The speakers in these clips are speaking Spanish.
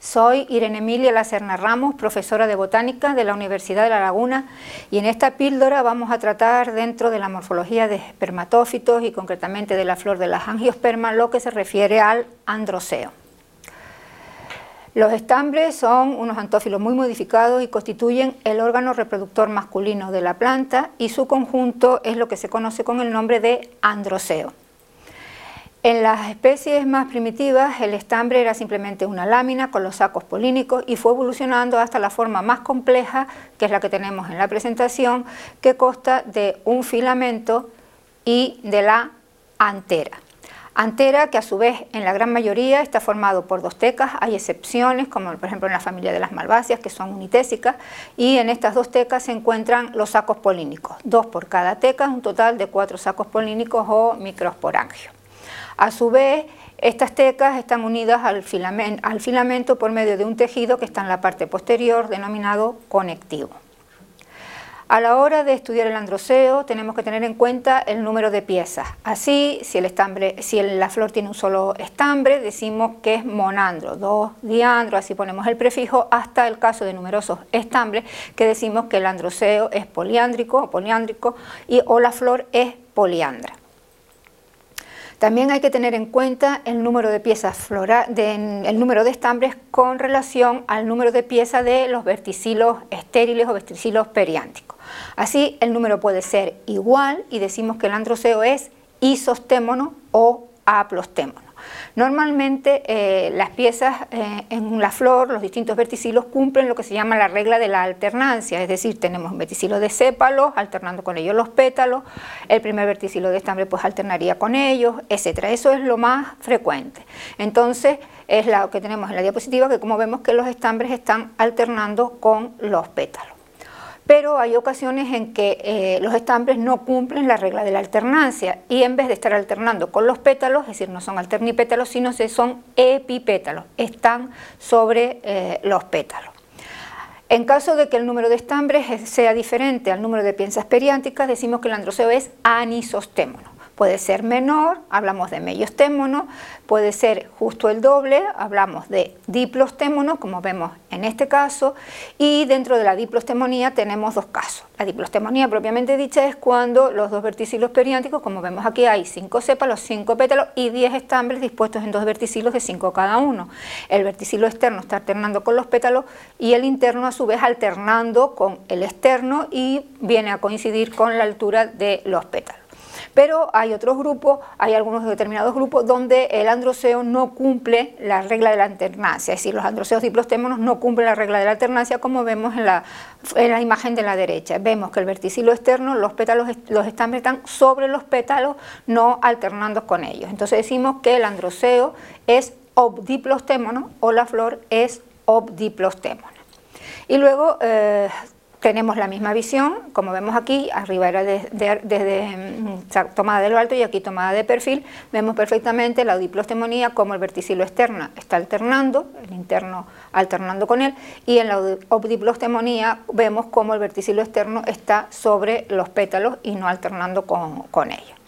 Soy Irene Emilia Lacerna Ramos, profesora de botánica de la Universidad de La Laguna y en esta píldora vamos a tratar dentro de la morfología de espermatófitos y concretamente de la flor de las angiospermas lo que se refiere al androceo. Los estambres son unos antófilos muy modificados y constituyen el órgano reproductor masculino de la planta y su conjunto es lo que se conoce con el nombre de androceo. En las especies más primitivas el estambre era simplemente una lámina con los sacos polínicos y fue evolucionando hasta la forma más compleja, que es la que tenemos en la presentación, que consta de un filamento y de la antera. Antera que a su vez en la gran mayoría está formado por dos tecas, hay excepciones como por ejemplo en la familia de las malváceas que son unitésicas y en estas dos tecas se encuentran los sacos polínicos, dos por cada teca, un total de cuatro sacos polínicos o microsporangios. A su vez, estas tecas están unidas al filamento, por medio de un tejido que está en la parte posterior denominado conectivo. A la hora de estudiar el androceo tenemos que tener en cuenta el número de piezas. Así, si, el estambre, si la flor tiene un solo estambre, decimos que es monandro, dos diandros, así ponemos el prefijo, hasta el caso de numerosos estambres, que decimos que el androceo es poliándrico o poliándrico y, o la flor es poliandra. También hay que tener en cuenta el número de piezas florales, el número de estambres con relación al número de piezas de los verticilos estériles o verticilos periánticos. Así el número puede ser igual y decimos que el androceo es isostémono o aplostémono. Normalmente eh, las piezas eh, en la flor, los distintos verticilos, cumplen lo que se llama la regla de la alternancia, es decir, tenemos un verticilo de sépalos, alternando con ellos los pétalos, el primer verticilo de estambre pues alternaría con ellos, etc. Eso es lo más frecuente. Entonces, es lo que tenemos en la diapositiva, que como vemos que los estambres están alternando con los pétalos pero hay ocasiones en que eh, los estambres no cumplen la regla de la alternancia y en vez de estar alternando con los pétalos, es decir, no son alternipétalos, sino que son epipétalos, están sobre eh, los pétalos. En caso de que el número de estambres sea diferente al número de piezas periánticas, decimos que el androceo es anisostémono. Puede ser menor, hablamos de mellostémono, puede ser justo el doble, hablamos de diplostémono, como vemos en este caso, y dentro de la diplostemonía tenemos dos casos. La diplostemonía propiamente dicha es cuando los dos verticilos periánticos, como vemos aquí, hay cinco sépalos, cinco pétalos y diez estambres dispuestos en dos verticilos de cinco cada uno. El verticilo externo está alternando con los pétalos y el interno a su vez alternando con el externo y viene a coincidir con la altura de los pétalos. Pero hay otros grupos, hay algunos determinados grupos donde el androceo no cumple la regla de la alternancia, es decir, los androceos diplostémonos no cumplen la regla de la alternancia como vemos en la, en la imagen de la derecha. Vemos que el verticilo externo, los pétalos, los estambres están sobre los pétalos, no alternando con ellos. Entonces decimos que el androceo es obdiplostémono o la flor es obdiplostémona. Y luego eh, tenemos la misma visión, como vemos aquí, arriba era desde mm, tomada de lo alto y aquí tomada de perfil, vemos perfectamente la diplostemonía como el verticilo externo está alternando, el interno alternando con él, y en la obdiplostemonía vemos como el verticilo externo está sobre los pétalos y no alternando con, ellos.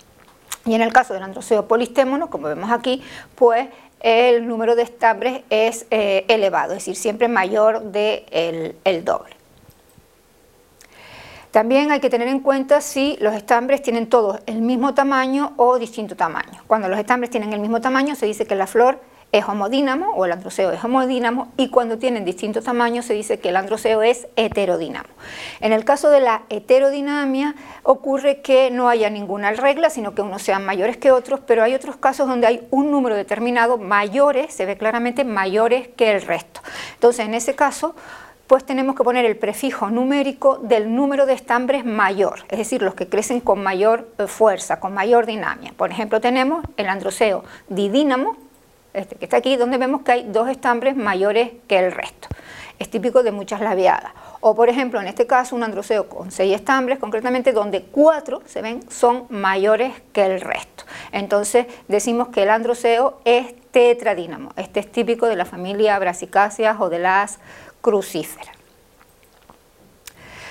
Y en el caso del androceo polistémono, como vemos aquí, pues el número de estambres es eh, elevado, es decir, siempre mayor del de el doble. También hay que tener en cuenta si los estambres tienen todos el mismo tamaño o distinto tamaño. Cuando los estambres tienen el mismo tamaño se dice que la flor es homodínamo o el androceo es homodínamo y cuando tienen distinto tamaño se dice que el androceo es heterodínamo. En el caso de la heterodinamia ocurre que no haya ninguna regla, sino que unos sean mayores que otros, pero hay otros casos donde hay un número determinado mayores, se ve claramente mayores que el resto. Entonces en ese caso pues tenemos que poner el prefijo numérico del número de estambres mayor, es decir, los que crecen con mayor eh, fuerza, con mayor dinamia. Por ejemplo, tenemos el androceo didínamo, este que está aquí, donde vemos que hay dos estambres mayores que el resto. Es típico de muchas labiadas. O por ejemplo, en este caso, un androceo con seis estambres, concretamente donde cuatro, se ven, son mayores que el resto. Entonces decimos que el androceo es tetradínamo. Este es típico de la familia Brassicáceas o de las crucífera.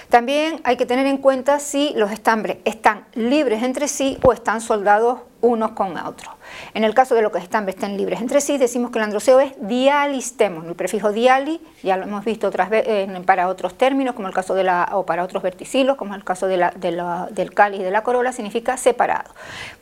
También hay que tener en cuenta si los estambres están libres entre sí o están soldados unos con otros. En el caso de lo que estambres estén libres entre sí, decimos que el androceo es dialistémono. El prefijo diali ya lo hemos visto otras veces para otros términos, como el caso de la, o para otros verticilos, como el caso del cáliz y de la corola, significa separado.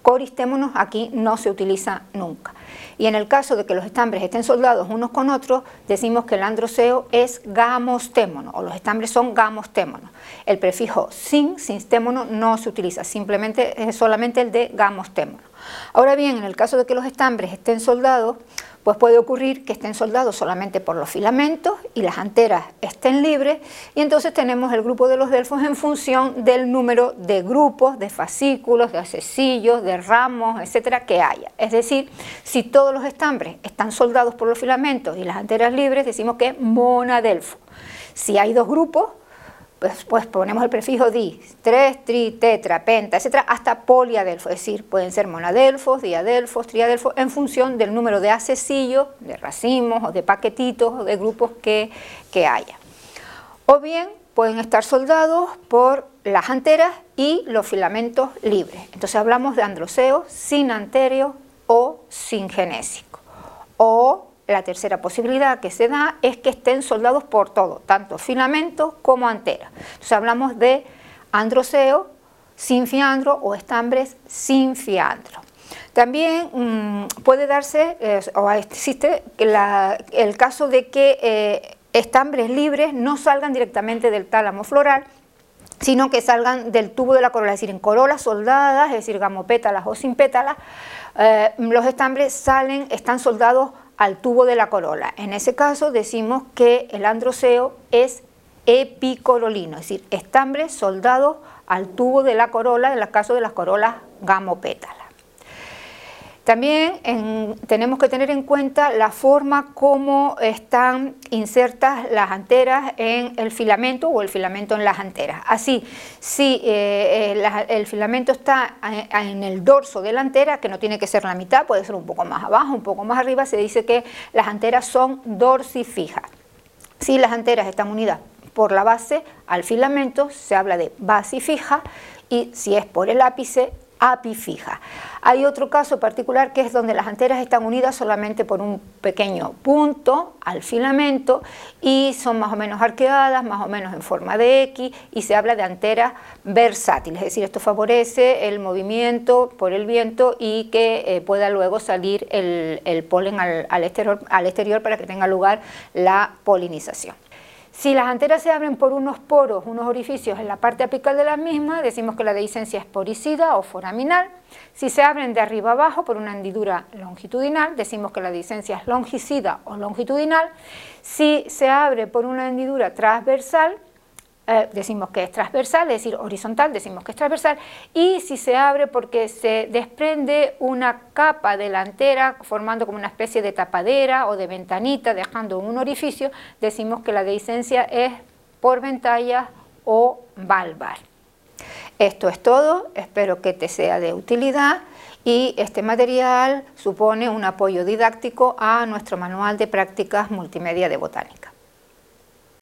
Coristémonos aquí no se utiliza nunca. Y en el caso de que los estambres estén soldados unos con otros, decimos que el androceo es gamostémono, o los estambres son gamostémonos. El prefijo sin, sinstémono, no se utiliza, simplemente es solamente el de gamostémono. Ahora bien, en el caso de que los estambres estén soldados, pues puede ocurrir que estén soldados solamente por los filamentos y las anteras estén libres y entonces tenemos el grupo de los delfos en función del número de grupos, de fascículos, de acecillos, de ramos, etcétera, que haya. Es decir, si todos los estambres están soldados por los filamentos y las anteras libres, decimos que es monadelfo. Si hay dos grupos, pues, pues, ponemos el prefijo di, tres, tri, tetra, penta, etcétera, hasta poliadelfo, es decir, pueden ser monadelfos, diadelfos, triadelfos, en función del número de acesillos, de racimos o de paquetitos o de grupos que, que haya. O bien pueden estar soldados por las anteras y los filamentos libres. Entonces hablamos de androceo sin anterio o sin genésico. O la tercera posibilidad que se da es que estén soldados por todo, tanto filamentos como anteras. Entonces hablamos de androceo sin fiandro o estambres sin fiandro. También mm, puede darse, eh, o existe el caso de que eh, estambres libres no salgan directamente del tálamo floral, sino que salgan del tubo de la corola, es decir, en corolas soldadas, es decir, gamopétalas o sin pétalas, eh, los estambres salen, están soldados al tubo de la corola. En ese caso decimos que el androceo es epicorolino, es decir, estambres soldados al tubo de la corola, en el caso de las corolas gamopétalas. También tenemos que tener en cuenta la forma como están insertas las anteras en el filamento o el filamento en las anteras. Así, si eh, eh, el filamento está en el dorso de la antera, que no tiene que ser la mitad, puede ser un poco más abajo, un poco más arriba, se dice que las anteras son dorsifijas. Si las anteras están unidas por la base al filamento, se habla de basifija y si es por el ápice, apifija. Hay otro caso particular que es donde las anteras están unidas solamente por un pequeño punto al filamento y son más o menos arqueadas, más o menos en forma de X y se habla de anteras versátiles, es decir, esto favorece el movimiento por el viento y que eh, pueda luego salir el, polen al exterior para que tenga lugar la polinización. Si las anteras se abren por unos poros, unos orificios en la parte apical de las mismas, decimos que la dehiscencia es poricida o foraminal. Si se abren de arriba abajo por una hendidura longitudinal, decimos que la dehiscencia es longicida o longitudinal. Si se abre por una hendidura transversal, eh, decimos que es transversal, es decir, horizontal, decimos que es transversal, y si se abre porque se desprende una capa delantera formando como una especie de tapadera o de ventanita, dejando un orificio, decimos que la dehiscencia es por ventalla o valvar. Esto es todo, espero que te sea de utilidad y este material supone un apoyo didáctico a nuestro manual de prácticas multimedia de botánica.